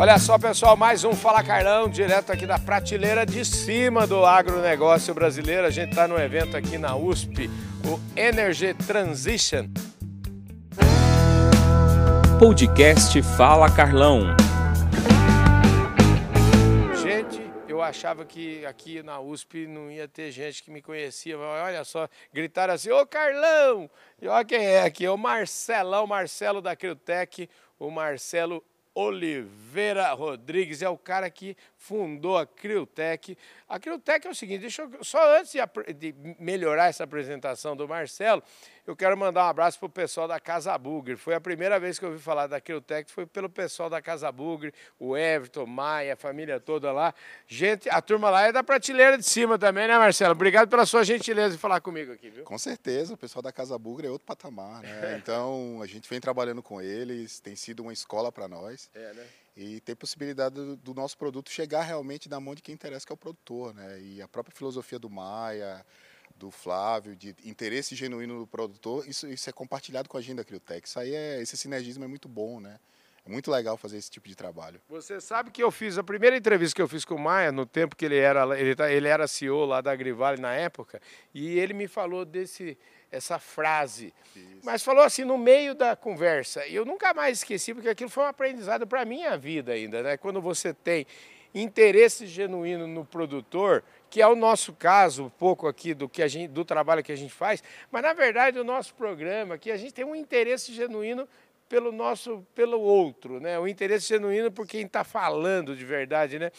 Olha só, pessoal, mais um Fala Carlão, direto aqui da prateleira de cima do agronegócio brasileiro. A gente está no evento aqui na USP, o Energy Transition. Podcast Fala Carlão. Gente, eu achava que aqui na USP não ia ter gente que me conhecia. mas Olha só, gritaram assim, ô Carlão! E olha quem é aqui, é o Marcelão, Marcelo da Criotec, o Marcelo Oliveira Rodrigues. É o cara que fundou a Criotec. A Criotec é o seguinte, deixa eu, só antes de, de melhorar essa apresentação do Marcelo, eu quero mandar um abraço para o pessoal da Casa Bugre. Foi a primeira vez que eu ouvi falar da Criotec, foi pelo pessoal da Casa Bugre, o Everton, Maia, a família toda lá. Gente, a turma lá é da prateleira de cima também, né, Marcelo? Obrigado pela sua gentileza de falar comigo aqui, viu? Com certeza, o pessoal da Casa Bugre é outro patamar, né? Então, a gente vem trabalhando com eles, tem sido uma escola para nós É, né? E tem possibilidade do, do nosso produto chegar realmente na mão de quem interessa, que é o produtor, né? E a própria filosofia do Maia, do Flávio, de interesse genuíno do produtor, isso, isso é compartilhado com a agenda Criotec. Isso aí é, esse sinergismo é muito bom, né? É muito legal fazer esse tipo de trabalho. Você sabe que eu fiz a primeira entrevista que eu fiz com o Maia, no tempo que ele era ele, tá- ele era CEO lá da Agrivale na época, e ele me falou desse essa frase. Mas falou assim no meio da conversa. E eu nunca mais esqueci porque aquilo foi um aprendizado para minha vida ainda, né? Quando você tem interesse genuíno no produtor, que é o nosso caso, um pouco aqui do que a gente do trabalho que a gente faz, mas na verdade o nosso programa aqui a gente tem um interesse genuíno pelo nosso, pelo outro, né? O interesse genuíno por quem está falando de verdade, né?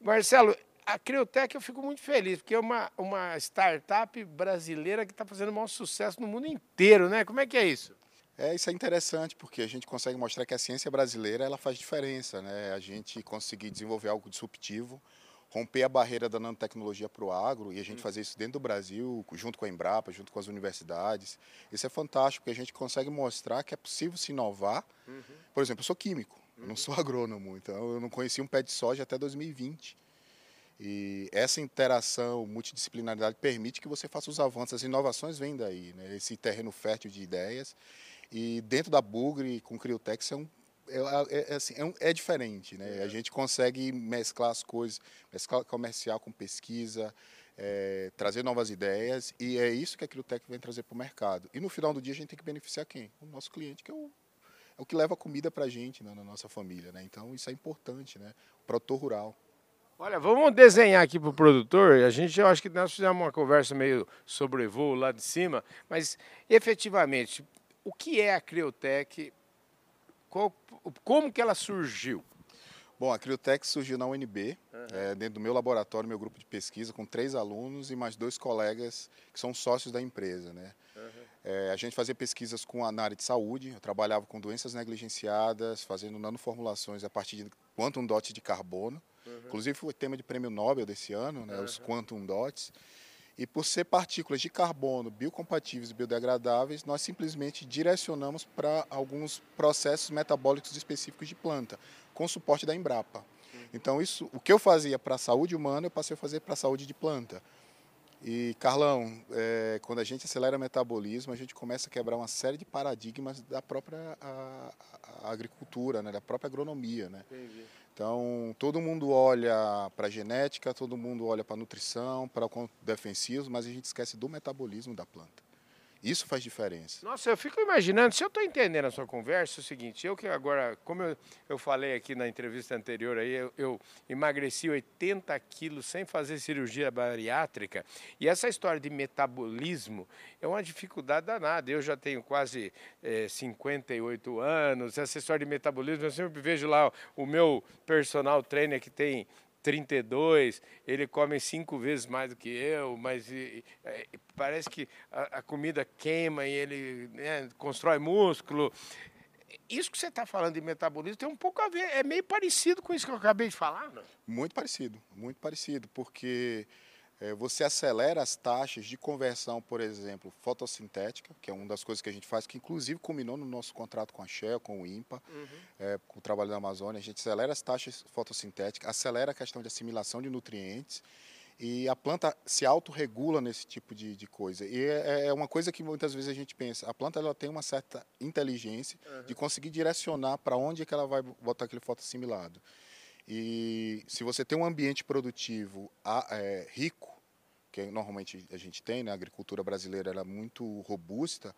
Marcelo, a Criotec eu fico muito feliz, porque é uma, uma startup brasileira que está fazendo o maior sucesso no mundo inteiro, né? Como é que é isso? É, isso é interessante, porque a gente consegue mostrar que a ciência brasileira ela faz diferença, né? A gente conseguir desenvolver algo disruptivo, romper a barreira da nanotecnologia para o agro e a gente fazer isso dentro do Brasil, junto com a Embrapa, junto com as universidades. Isso é fantástico, porque a gente consegue mostrar que é possível se inovar. Por exemplo, eu sou químico, eu não sou agrônomo, então eu não conheci um pé de soja até 2020. E essa interação, multidisciplinaridade permite que você faça os avanços, as inovações vêm daí, né? esse terreno fértil de ideias. E dentro da Bugre, com o Criotex, é, um, é, é- é assim, é, um- é diferente. Né? A gente consegue mesclar as coisas, mesclar comercial com pesquisa, é, trazer novas ideias, e é isso que a Criotec vem trazer para o mercado. E no final do dia a gente tem que beneficiar quem? O nosso cliente, que é o, é o que leva comida para a gente né, na nossa família. Né? Então isso é importante, né? o produtor rural. Olha, vamos desenhar aqui para o produtor. A gente, eu acho que nós fizemos uma conversa meio sobre voo lá de cima, mas efetivamente, o que é a Criotec? Qual- como que ela surgiu? Bom, a Criotec surgiu na UNB, eh, dentro do meu laboratório, meu grupo de pesquisa, com três alunos e mais dois colegas que são sócios da empresa. Né? Eh, a gente fazia pesquisas com a, na área de saúde, eu trabalhava com doenças negligenciadas, fazendo nanoformulações a partir de quantum dots de carbono. Inclusive foi tema de prêmio Nobel desse ano, né, os quantum dots. E por ser partículas de carbono biocompatíveis e biodegradáveis, nós simplesmente direcionamos para alguns processos metabólicos específicos de planta, com suporte da Embrapa. Então, isso, o que eu fazia para a saúde humana, eu passei a fazer para a saúde de planta. E, Carlão, é, quando a gente acelera o metabolismo, a gente começa a quebrar uma série de paradigmas da própria a- a- agricultura, né, da própria agronomia. Né? Então, todo mundo olha para a genética, todo mundo olha para a nutrição, para o defensivos, mas a gente esquece do metabolismo da planta. Isso faz diferença. Nossa, eu fico imaginando, se eu estou entendendo a sua conversa, é o seguinte, eu que agora, como eu, eu falei aqui na entrevista anterior, aí, eu, eu emagreci 80 quilos sem fazer cirurgia bariátrica, e essa história de metabolismo é uma dificuldade danada. Eu já tenho quase eh, 58 anos, essa história de metabolismo, eu sempre vejo lá o meu personal trainer que tem 32, ele come cinco vezes mais do que eu, mas e- e- e parece que a, a comida queima e ele né, constrói músculo. Isso que você está falando de metabolismo tem um pouco a ver, é meio parecido com isso que eu acabei de falar, não? Muito parecido, muito parecido, porque você acelera as taxas de conversão, por exemplo, fotossintética, que é uma das coisas que a gente faz, que inclusive culminou no nosso contrato com a Shell, com o INPA, eh, com o trabalho da Amazônia, a gente acelera as taxas fotossintéticas, acelera a questão de assimilação de nutrientes E a planta se autorregula nesse tipo de, de coisa. E é, é, uma coisa que muitas vezes a gente pensa. A planta ela tem uma certa inteligência uhum. de conseguir direcionar para onde é que ela vai botar aquele fotossimilado. E se você tem um ambiente produtivo é, rico, que normalmente a gente tem, né? a agricultura brasileira é muito robusta,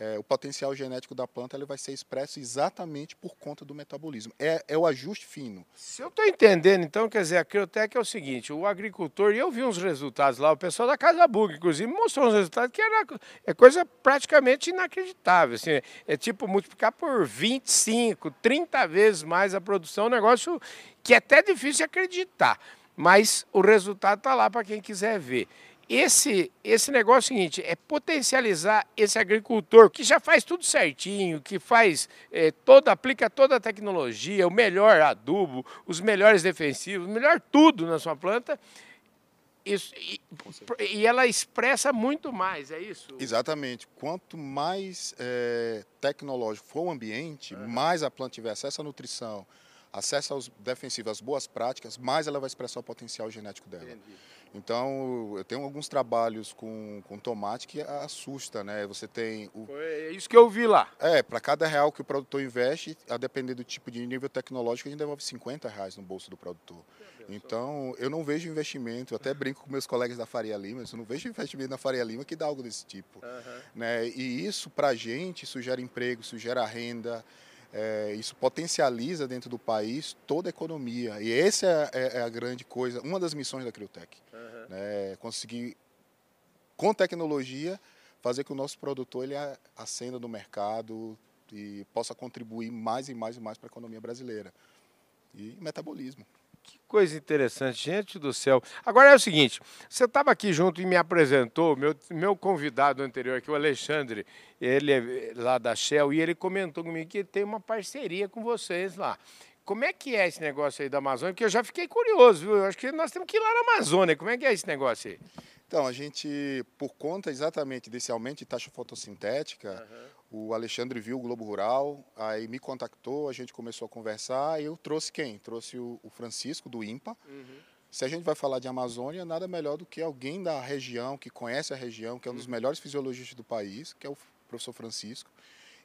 é, o potencial genético da planta ele vai ser expresso exatamente por conta do metabolismo. É, é o ajuste fino. Se eu estou entendendo, então, quer dizer, a Criotec é o seguinte, o agricultor, e eu vi uns resultados lá, o pessoal da Casa Bug, inclusive, mostrou uns resultados que era, é coisa praticamente inacreditável. Assim, é tipo multiplicar por 25, 30 vezes mais a produção, um negócio que é até difícil acreditar. Mas o resultado está lá para quem quiser ver esse, esse negócio é o seguinte, é potencializar esse agricultor que já faz tudo certinho, que faz é, toda, aplica toda a tecnologia, o melhor adubo, os melhores defensivos, o melhor tudo na sua planta. Isso, e, e, ela expressa muito mais, é isso? Exatamente. Quanto mais é, tecnológico for o ambiente, uhum. mais a planta tiver acesso à nutrição, acesso aos defensivos, às boas práticas, mais ela vai expressar o potencial genético dela. Entendi. Então, eu tenho alguns trabalhos com, com tomate que assusta, né? Você tem o... Foi isso que eu vi lá. É, para cada real que o produtor investe, a depender do tipo de nível tecnológico, a gente devolve 50 reais no bolso do produtor. Então, eu não vejo investimento, eu até brinco com meus colegas da Faria Lima, eu não vejo investimento na Faria Lima que dá algo desse tipo. Uhum. Né? E isso, para a gente, isso gera emprego, isso gera renda, é, isso potencializa dentro do país toda a economia. E essa é, é, é a grande coisa, uma das missões da Criotec. Uhum. Né? Conseguir, com tecnologia, fazer que o nosso produtor ele acenda no mercado e possa contribuir mais e mais e mais para a economia brasileira. E metabolismo. Que coisa interessante, gente do céu. Agora é o seguinte, você estava aqui junto e me apresentou, meu, meu convidado anterior aqui, o Alexandre, ele é lá da Shell, e ele comentou comigo que tem uma parceria com vocês lá. Como é que é esse negócio aí da Amazônia? Porque eu já fiquei curioso, viu? Eu acho que nós temos que ir lá na Amazônia. Como é que é esse negócio aí? Então, a gente, por conta exatamente desse aumento de taxa fotossintética, uhum. O Alexandre viu o Globo Rural, aí me contactou, a gente começou a conversar e eu trouxe quem? Trouxe o, o Francisco, do IMPA. Uhum. Se a gente vai falar de Amazônia, nada melhor do que alguém da região, que conhece a região, que é um dos uhum. melhores fisiologistas do país, que é o professor Francisco.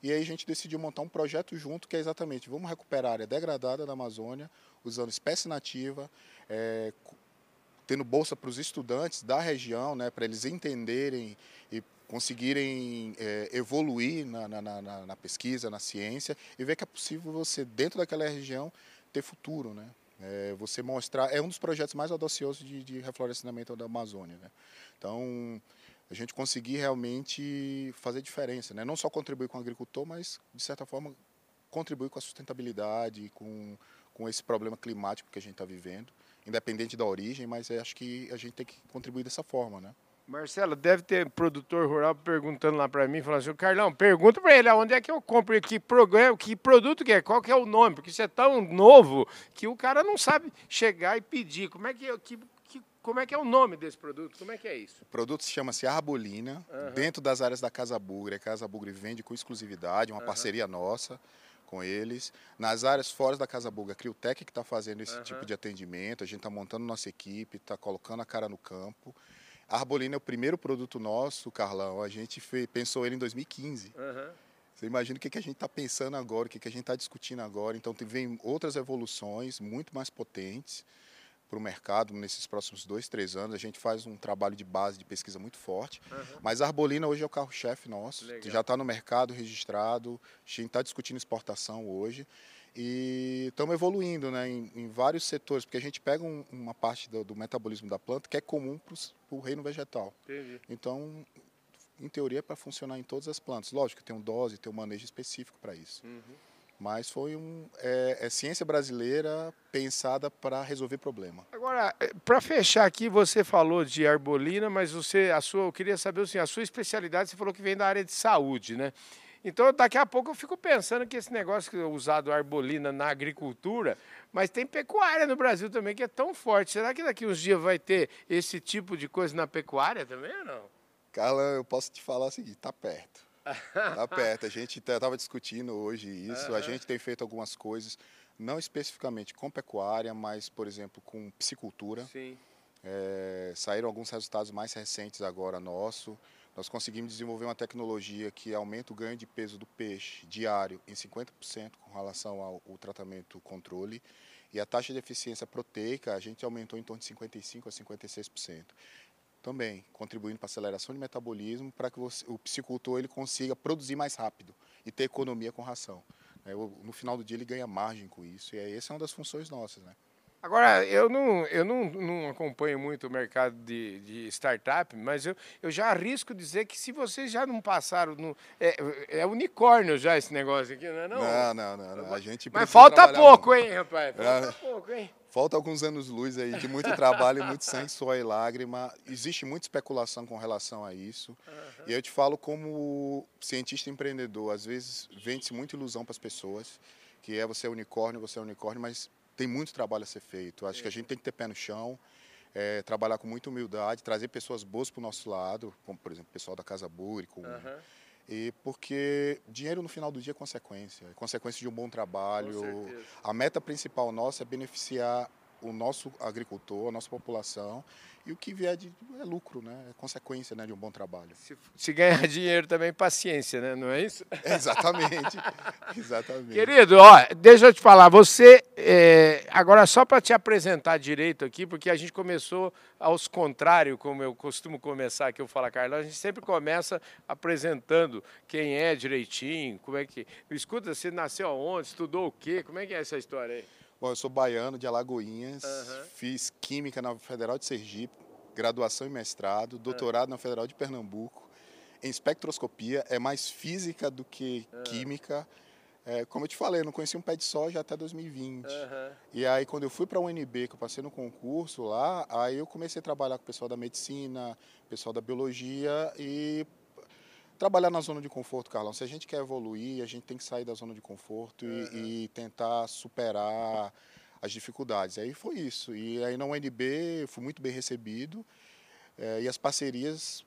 E aí a gente decidiu montar um projeto junto que é exatamente, vamos recuperar a área degradada da Amazônia, usando espécie nativa, é, tendo bolsa para os estudantes da região, né, para eles entenderem e conseguirem é, evoluir na, na, na, na, pesquisa, na ciência e ver que é possível você, dentro daquela região, ter futuro. Né? É, você mostrar, é um dos projetos mais audaciosos de, de reflorestamento da Amazônia. Né? Então, a gente conseguir realmente fazer diferença, né? não só contribuir com o agricultor, mas, de certa forma, contribuir com a sustentabilidade, com, com esse problema climático que a gente está vivendo independente da origem, mas acho que a gente tem que contribuir dessa forma, né? Marcelo, deve ter produtor rural perguntando lá para mim, falando assim, Carlão, pergunta para ele aonde é que eu compro, que programa, que produto que é, qual que é o nome, porque isso é tão novo que o cara não sabe chegar e pedir. Como é que, que, que como é que é o nome desse produto? Como é que é isso? O produto se chama-se Arbolina, uhum. dentro das áreas da Casa Bugre. A Casa Bugre vende com exclusividade, uma uhum. parceria nossa com eles. Nas áreas fora da Casa Buga, a Criotec que está fazendo esse uhum. tipo de atendimento, a gente está montando nossa equipe, está colocando a cara no campo. A Arbolina é o primeiro produto nosso, Carlão, a gente fez, pensou ele em 2015. Uhum. Você imagina o que, que a gente está pensando agora, o que, que a gente está discutindo agora. Então, vem outras evoluções muito mais potentes para o mercado nesses próximos dois, três anos. A gente faz um trabalho de base de pesquisa muito forte. Uhum. Mas a Arbolina hoje é o carro-chefe nosso. Legal. Já está no mercado registrado. A gente está discutindo exportação hoje. E estamos evoluindo né, em, em, vários setores, porque a gente pega um, uma parte do, do, metabolismo da planta que é comum para o reino vegetal. Entendi. Então, em teoria, é para funcionar em todas as plantas. Lógico que tem um dose, tem um manejo específico para isso. Uhum. Mas foi um, é, é ciência brasileira pensada para resolver problema. Agora, é, para fechar aqui, você falou de arbolina, mas você, a sua, eu queria saber assim, a sua especialidade, você falou que vem da área de saúde, né? Então, daqui a pouco eu fico pensando que esse negócio que é usado arbolina na agricultura, mas tem pecuária no Brasil também que é tão forte. Será que daqui uns dias vai ter esse tipo de coisa na pecuária também ou não? Carla, eu posso te falar o seguinte, está perto. Está perto. A gente estava discutindo hoje isso. Uhum. A gente tem feito algumas coisas, não especificamente com pecuária, mas, por exemplo, com piscicultura. Sim. É, saíram alguns resultados mais recentes agora nosso. Nós conseguimos desenvolver uma tecnologia que aumenta o ganho de peso do peixe diário em 50% com relação ao, ao tratamento controle. E a taxa de eficiência proteica a gente aumentou em torno de 55% a 56%. Também contribuindo para a aceleração de metabolismo, para que você, o piscicultor ele consiga produzir mais rápido e ter economia com ração. É, no final do dia ele ganha margem com isso, e essa é uma das funções nossas. Né? Agora, eu não, eu não, não acompanho muito o mercado de, de startup, mas eu, eu já arrisco dizer que se vocês já não passaram. No, é, é unicórnio já esse negócio aqui, não é? Não, não, não. não. A gente mas falta pouco, hein, rapaz? Falta é. pouco, hein? Falta alguns anos-luz aí de muito trabalho, muito sangue, suor e lágrima. Existe muita especulação com relação a isso. Uhum. E eu te falo como cientista empreendedor, às vezes vende-se muita ilusão para as pessoas, que é você é unicórnio, você é unicórnio, mas tem muito trabalho a ser feito. Acho que a gente tem que ter pé no chão, é, trabalhar com muita humildade, trazer pessoas boas para o nosso lado, como por exemplo o pessoal da Casa Buri, com, uhum. e porque dinheiro no final do dia é consequência, é consequência de um bom trabalho. A meta principal nossa é beneficiar o nosso agricultor, a nossa população e o que vier de é lucro, né? É consequência né, de um bom trabalho. Se, se ganhar dinheiro também, paciência, né? Não é isso? exatamente. exatamente. Querido, ó, deixa eu te falar, você, é, agora só para te apresentar direito aqui, porque a gente começou aos contrários, como eu costumo começar aqui, eu falo, Carlão, a gente sempre começa apresentando quem é direitinho, como é que... Escuta, você nasceu aonde, estudou o quê, como é que é essa história aí? Bom, eu sou baiano de Alagoinhas, uhum. fiz Química na Federal de Sergipe, graduação e mestrado, doutorado uhum. na Federal de Pernambuco. Em espectroscopia, é mais física do que uhum. química. É, como eu te falei, eu não conhecia um pé de soja até 2020. E aí, quando eu fui para a UNB, que eu passei no concurso lá, aí eu comecei a trabalhar com o pessoal da medicina, pessoal da biologia e trabalhar na zona de conforto, Carlão. Se a gente quer evoluir, a gente tem que sair da zona de conforto uhum. e, e, tentar superar as dificuldades. Aí foi isso. E aí na UNB fui muito bem recebido é, e as parcerias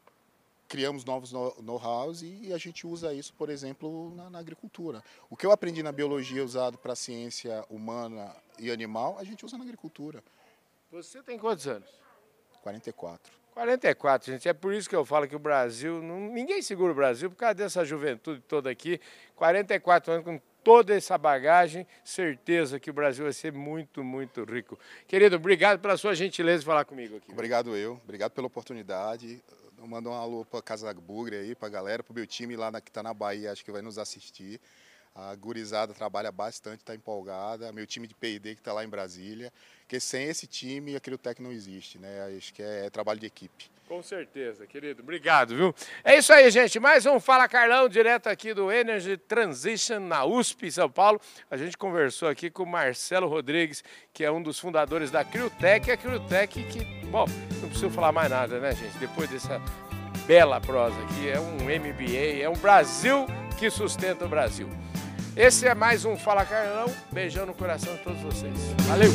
criamos novos know-hows e, e a gente usa isso, por exemplo, na, na, agricultura. O que eu aprendi na biologia usado para a ciência humana e animal, a gente usa na agricultura. Você tem quantos anos? 44. 44, gente. É por isso que eu falo que o Brasil, não, ninguém segura o Brasil por causa dessa juventude toda aqui. 44 anos com toda essa bagagem, certeza que o Brasil vai ser muito, muito rico. Querido, obrigado pela sua gentileza de falar comigo aqui. Obrigado eu, obrigado pela oportunidade. Manda um alô para Casa Bugre aí, para a galera, para o meu time lá que está na Bahia, acho que vai nos assistir. A gurizada trabalha bastante, está empolgada. Meu time de P&D que está lá em Brasília. Porque sem esse time, a Criotec não existe, né? Acho que é, é trabalho de equipe. Com certeza, querido. Obrigado, viu? É isso aí, gente. Mais um Fala Carlão, direto aqui do Energy Transition na USP, São Paulo. A gente conversou aqui com o Marcelo Rodrigues, que é um dos fundadores da Criotec. A Criotec que, bom, não preciso falar mais nada, né, gente? Depois dessa bela prosa aqui, é um MBA, é um Brasil que sustenta o Brasil. Esse é mais um Fala Carlão. Beijão no coração de todos vocês. Valeu!